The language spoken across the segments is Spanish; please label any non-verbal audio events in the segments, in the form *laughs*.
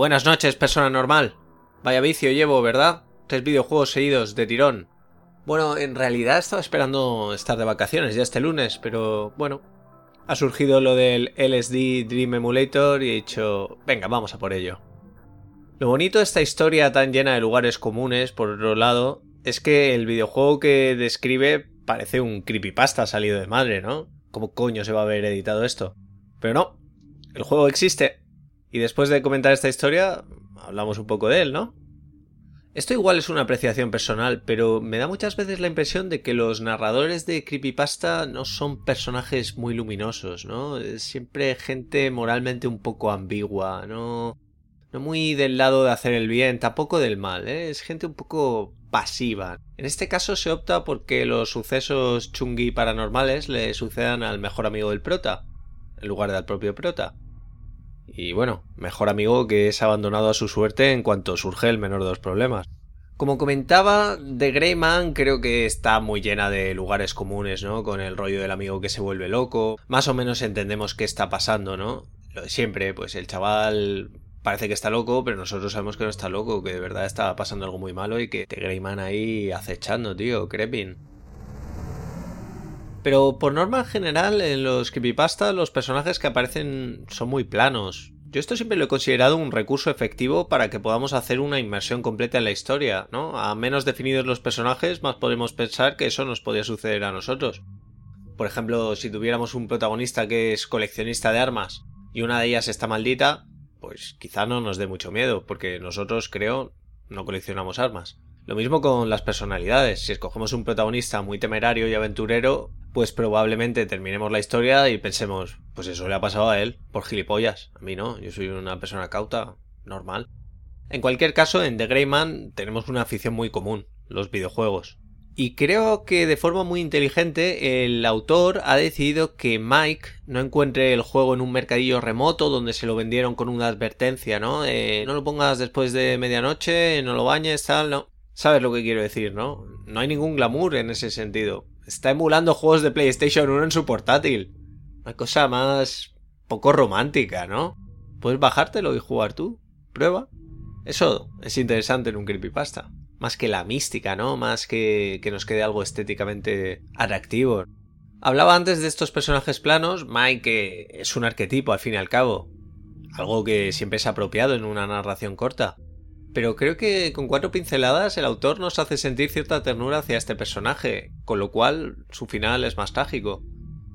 Buenas noches, persona normal. Vaya vicio llevo, ¿verdad? Tres videojuegos seguidos de tirón. Bueno, en realidad estaba esperando estar de vacaciones ya este lunes, pero bueno, ha surgido lo del LSD Dream Emulator y he dicho, venga, vamos a por ello. Lo bonito de esta historia tan llena de lugares comunes, por otro lado, es que el videojuego que describe parece un creepypasta salido de madre, ¿no? ¿Cómo coño se va a haber editado esto? Pero no, el juego existe. Y después de comentar esta historia, hablamos un poco de él, ¿no? Esto igual es una apreciación personal, pero me da muchas veces la impresión de que los narradores de Creepypasta no son personajes muy luminosos, ¿no? Es siempre gente moralmente un poco ambigua, ¿no? No muy del lado de hacer el bien, tampoco del mal, ¿eh? Es gente un poco pasiva. En este caso se opta porque los sucesos chungui paranormales le sucedan al mejor amigo del prota, en lugar del propio prota. Y bueno, mejor amigo que es abandonado a su suerte en cuanto surge el menor de los problemas. Como comentaba, The Grey Man creo que está muy llena de lugares comunes, ¿no? Con el rollo del amigo que se vuelve loco. Más o menos entendemos qué está pasando, ¿no? Lo de siempre, pues el chaval parece que está loco, pero nosotros sabemos que no está loco, que de verdad está pasando algo muy malo y que The Grey Man ahí acechando, tío, crepin. Pero por norma general, en los creepypasta los personajes que aparecen son muy planos. Yo esto siempre lo he considerado un recurso efectivo para que podamos hacer una inmersión completa en la historia, ¿no? A menos definidos los personajes, más podemos pensar que eso nos podría suceder a nosotros. Por ejemplo, si tuviéramos un protagonista que es coleccionista de armas y una de ellas está maldita, pues quizá no nos dé mucho miedo, porque nosotros, creo, no coleccionamos armas. Lo mismo con las personalidades. Si escogemos un protagonista muy temerario y aventurero, pues probablemente terminemos la historia y pensemos, pues eso le ha pasado a él, por gilipollas. A mí no, yo soy una persona cauta, normal. En cualquier caso, en The Greyman tenemos una afición muy común, los videojuegos. Y creo que de forma muy inteligente el autor ha decidido que Mike no encuentre el juego en un mercadillo remoto donde se lo vendieron con una advertencia, ¿no? Eh, no lo pongas después de medianoche, no lo bañes, tal, no. ¿Sabes lo que quiero decir, no? No hay ningún glamour en ese sentido. Está emulando juegos de PlayStation 1 en su portátil. Una cosa más poco romántica, ¿no? Puedes bajártelo y jugar tú. Prueba. Eso es interesante en un creepypasta. Más que la mística, ¿no? Más que que nos quede algo estéticamente atractivo. Hablaba antes de estos personajes planos, Mike es un arquetipo al fin y al cabo. Algo que siempre es apropiado en una narración corta. Pero creo que con cuatro pinceladas el autor nos hace sentir cierta ternura hacia este personaje, con lo cual su final es más trágico.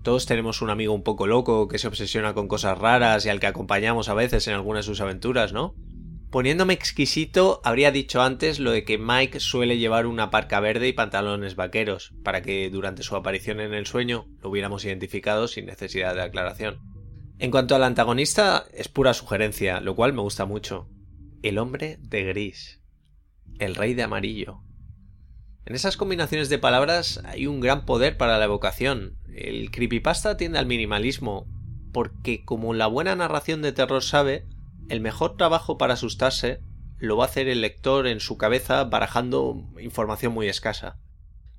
Todos tenemos un amigo un poco loco que se obsesiona con cosas raras y al que acompañamos a veces en algunas de sus aventuras, ¿no? Poniéndome exquisito, habría dicho antes lo de que Mike suele llevar una parca verde y pantalones vaqueros, para que durante su aparición en el sueño lo hubiéramos identificado sin necesidad de aclaración. En cuanto al antagonista, es pura sugerencia, lo cual me gusta mucho el hombre de gris, el rey de amarillo. En esas combinaciones de palabras hay un gran poder para la evocación. El creepypasta tiende al minimalismo, porque como la buena narración de terror sabe, el mejor trabajo para asustarse lo va a hacer el lector en su cabeza barajando información muy escasa.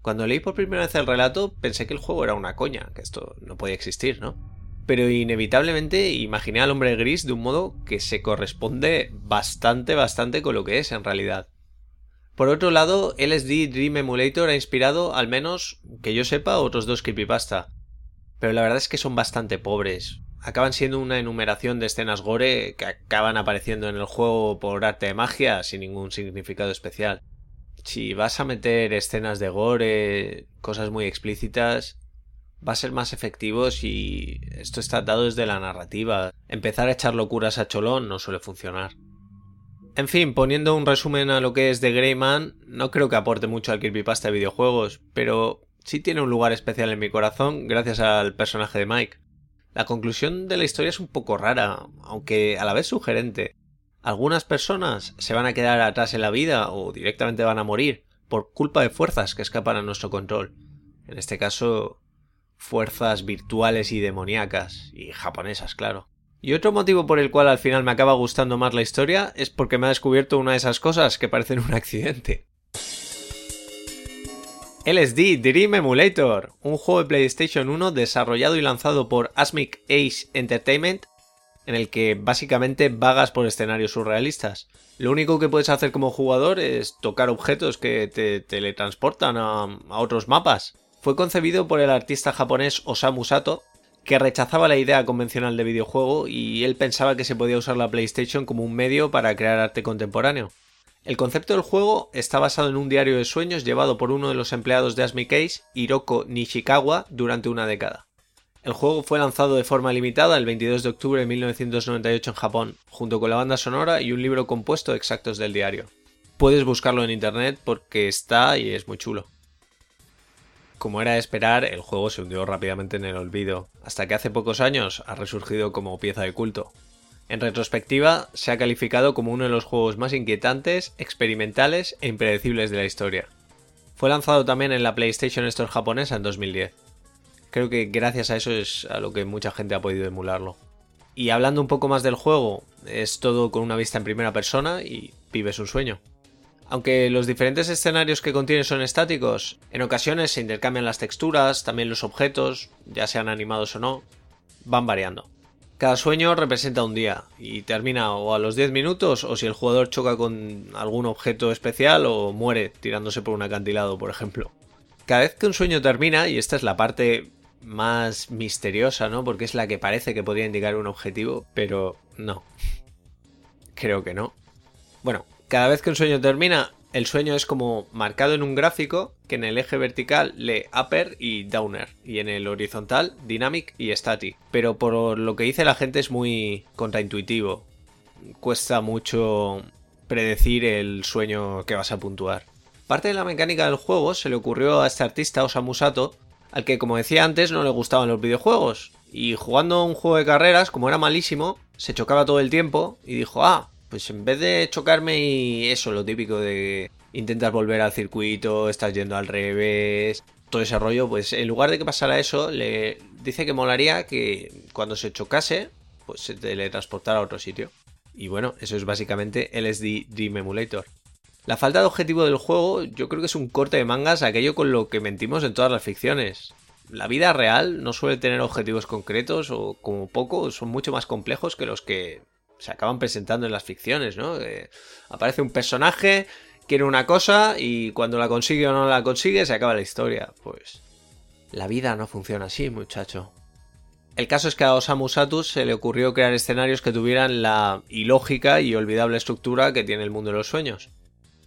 Cuando leí por primera vez el relato pensé que el juego era una coña, que esto no podía existir, ¿no? Pero inevitablemente imaginé al hombre gris de un modo que se corresponde bastante, bastante con lo que es en realidad. Por otro lado, LSD Dream Emulator ha inspirado, al menos que yo sepa, otros dos creepypasta. Pero la verdad es que son bastante pobres. Acaban siendo una enumeración de escenas gore que acaban apareciendo en el juego por arte de magia sin ningún significado especial. Si vas a meter escenas de gore, cosas muy explícitas, va a ser más efectivo si esto está dado desde la narrativa. Empezar a echar locuras a cholón no suele funcionar. En fin, poniendo un resumen a lo que es The Greyman, no creo que aporte mucho al creepypasta de videojuegos, pero sí tiene un lugar especial en mi corazón gracias al personaje de Mike. La conclusión de la historia es un poco rara, aunque a la vez sugerente. Algunas personas se van a quedar atrás en la vida o directamente van a morir por culpa de fuerzas que escapan a nuestro control. En este caso, fuerzas virtuales y demoníacas, y japonesas, claro. Y otro motivo por el cual al final me acaba gustando más la historia es porque me ha descubierto una de esas cosas que parecen un accidente. LSD Dream Emulator, un juego de PlayStation 1 desarrollado y lanzado por Asmic Ace Entertainment, en el que básicamente vagas por escenarios surrealistas. Lo único que puedes hacer como jugador es tocar objetos que te teletransportan a, a otros mapas. Fue concebido por el artista japonés Osamu Sato, que rechazaba la idea convencional de videojuego y él pensaba que se podía usar la PlayStation como un medio para crear arte contemporáneo. El concepto del juego está basado en un diario de sueños llevado por uno de los empleados de Asmi Case, Hiroko Nishikawa, durante una década. El juego fue lanzado de forma limitada el 22 de octubre de 1998 en Japón, junto con la banda sonora y un libro compuesto exactos del diario. Puedes buscarlo en internet porque está y es muy chulo. Como era de esperar, el juego se hundió rápidamente en el olvido, hasta que hace pocos años ha resurgido como pieza de culto. En retrospectiva, se ha calificado como uno de los juegos más inquietantes, experimentales e impredecibles de la historia. Fue lanzado también en la PlayStation Store japonesa en 2010 creo que gracias a eso es a lo que mucha gente ha podido emularlo. Y hablando un poco más del juego, es todo con una vista en primera persona y vives un sueño. Aunque los diferentes escenarios que contiene son estáticos, en ocasiones se intercambian las texturas, también los objetos, ya sean animados o no, van variando. Cada sueño representa un día y termina o a los 10 minutos o si el jugador choca con algún objeto especial o muere tirándose por un acantilado, por ejemplo. Cada vez que un sueño termina, y esta es la parte más misteriosa, ¿no? Porque es la que parece que podría indicar un objetivo, pero no. *laughs* Creo que no. Bueno, cada vez que un sueño termina, el sueño es como marcado en un gráfico que en el eje vertical lee upper y downer y en el horizontal dynamic y static. Pero por lo que dice la gente es muy contraintuitivo. Cuesta mucho predecir el sueño que vas a puntuar. Parte de la mecánica del juego se le ocurrió a este artista Osamu Sato al que, como decía antes, no le gustaban los videojuegos. Y jugando un juego de carreras, como era malísimo, se chocaba todo el tiempo y dijo, ah, pues en vez de chocarme y eso, lo típico de intentar volver al circuito, estás yendo al revés, todo ese rollo, pues en lugar de que pasara eso, le dice que molaría que cuando se chocase, pues se teletransportara a otro sitio. Y bueno, eso es básicamente LSD Dream Emulator. La falta de objetivo del juego yo creo que es un corte de mangas aquello con lo que mentimos en todas las ficciones. La vida real no suele tener objetivos concretos o como poco son mucho más complejos que los que se acaban presentando en las ficciones, ¿no? aparece un personaje, quiere una cosa y cuando la consigue o no la consigue se acaba la historia. Pues la vida no funciona así, muchacho. El caso es que a Osamu Satus se le ocurrió crear escenarios que tuvieran la ilógica y olvidable estructura que tiene el mundo de los sueños.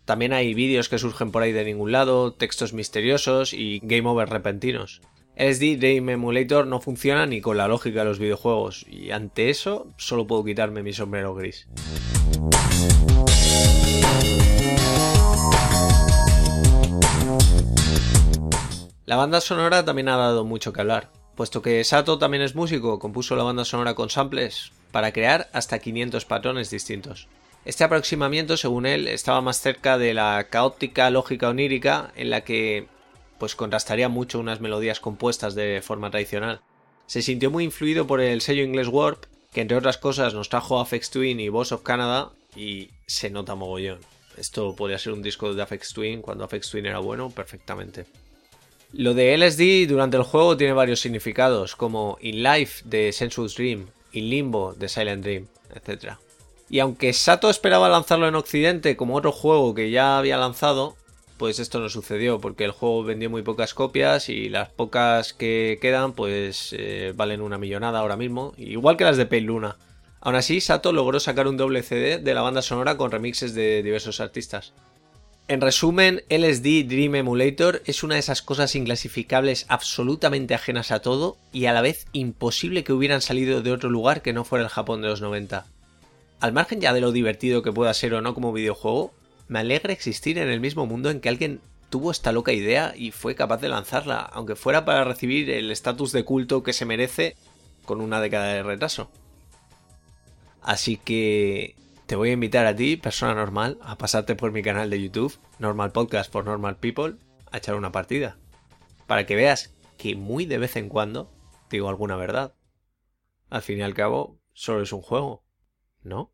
También hay vídeos que surgen por ahí de ningún lado, textos misteriosos y game over repentinos. SD Game Emulator no funciona ni con la lógica de los videojuegos y ante eso solo puedo quitarme mi sombrero gris. La banda sonora también ha dado mucho que hablar, puesto que Sato también es músico, compuso la banda sonora con samples para crear hasta 500 patrones distintos. Este aproximamiento, según él, estaba más cerca de la caótica lógica onírica en la que pues contrastaría mucho unas melodías compuestas de forma tradicional. Se sintió muy influido por el sello inglés Warp, que entre otras cosas nos trajo Afex Twin y Boss of Canada, y se nota mogollón. Esto podría ser un disco de Afex Twin cuando Afex Twin era bueno, perfectamente. Lo de LSD durante el juego tiene varios significados, como In Life de Sensuous Dream, In Limbo de Silent Dream, etc. Y aunque Sato esperaba lanzarlo en Occidente como otro juego que ya había lanzado, pues esto no sucedió porque el juego vendió muy pocas copias y las pocas que quedan pues eh, valen una millonada ahora mismo, igual que las de Pale Luna. Aún así, Sato logró sacar un doble CD de la banda sonora con remixes de diversos artistas. En resumen, LSD Dream Emulator es una de esas cosas inclasificables absolutamente ajenas a todo y a la vez imposible que hubieran salido de otro lugar que no fuera el Japón de los 90. Al margen ya de lo divertido que pueda ser o no como videojuego, me alegra existir en el mismo mundo en que alguien tuvo esta loca idea y fue capaz de lanzarla, aunque fuera para recibir el estatus de culto que se merece con una década de retraso. Así que te voy a invitar a ti, persona normal, a pasarte por mi canal de YouTube, Normal Podcast for Normal People, a echar una partida. Para que veas que muy de vez en cuando digo alguna verdad. Al fin y al cabo, solo es un juego. ¿no?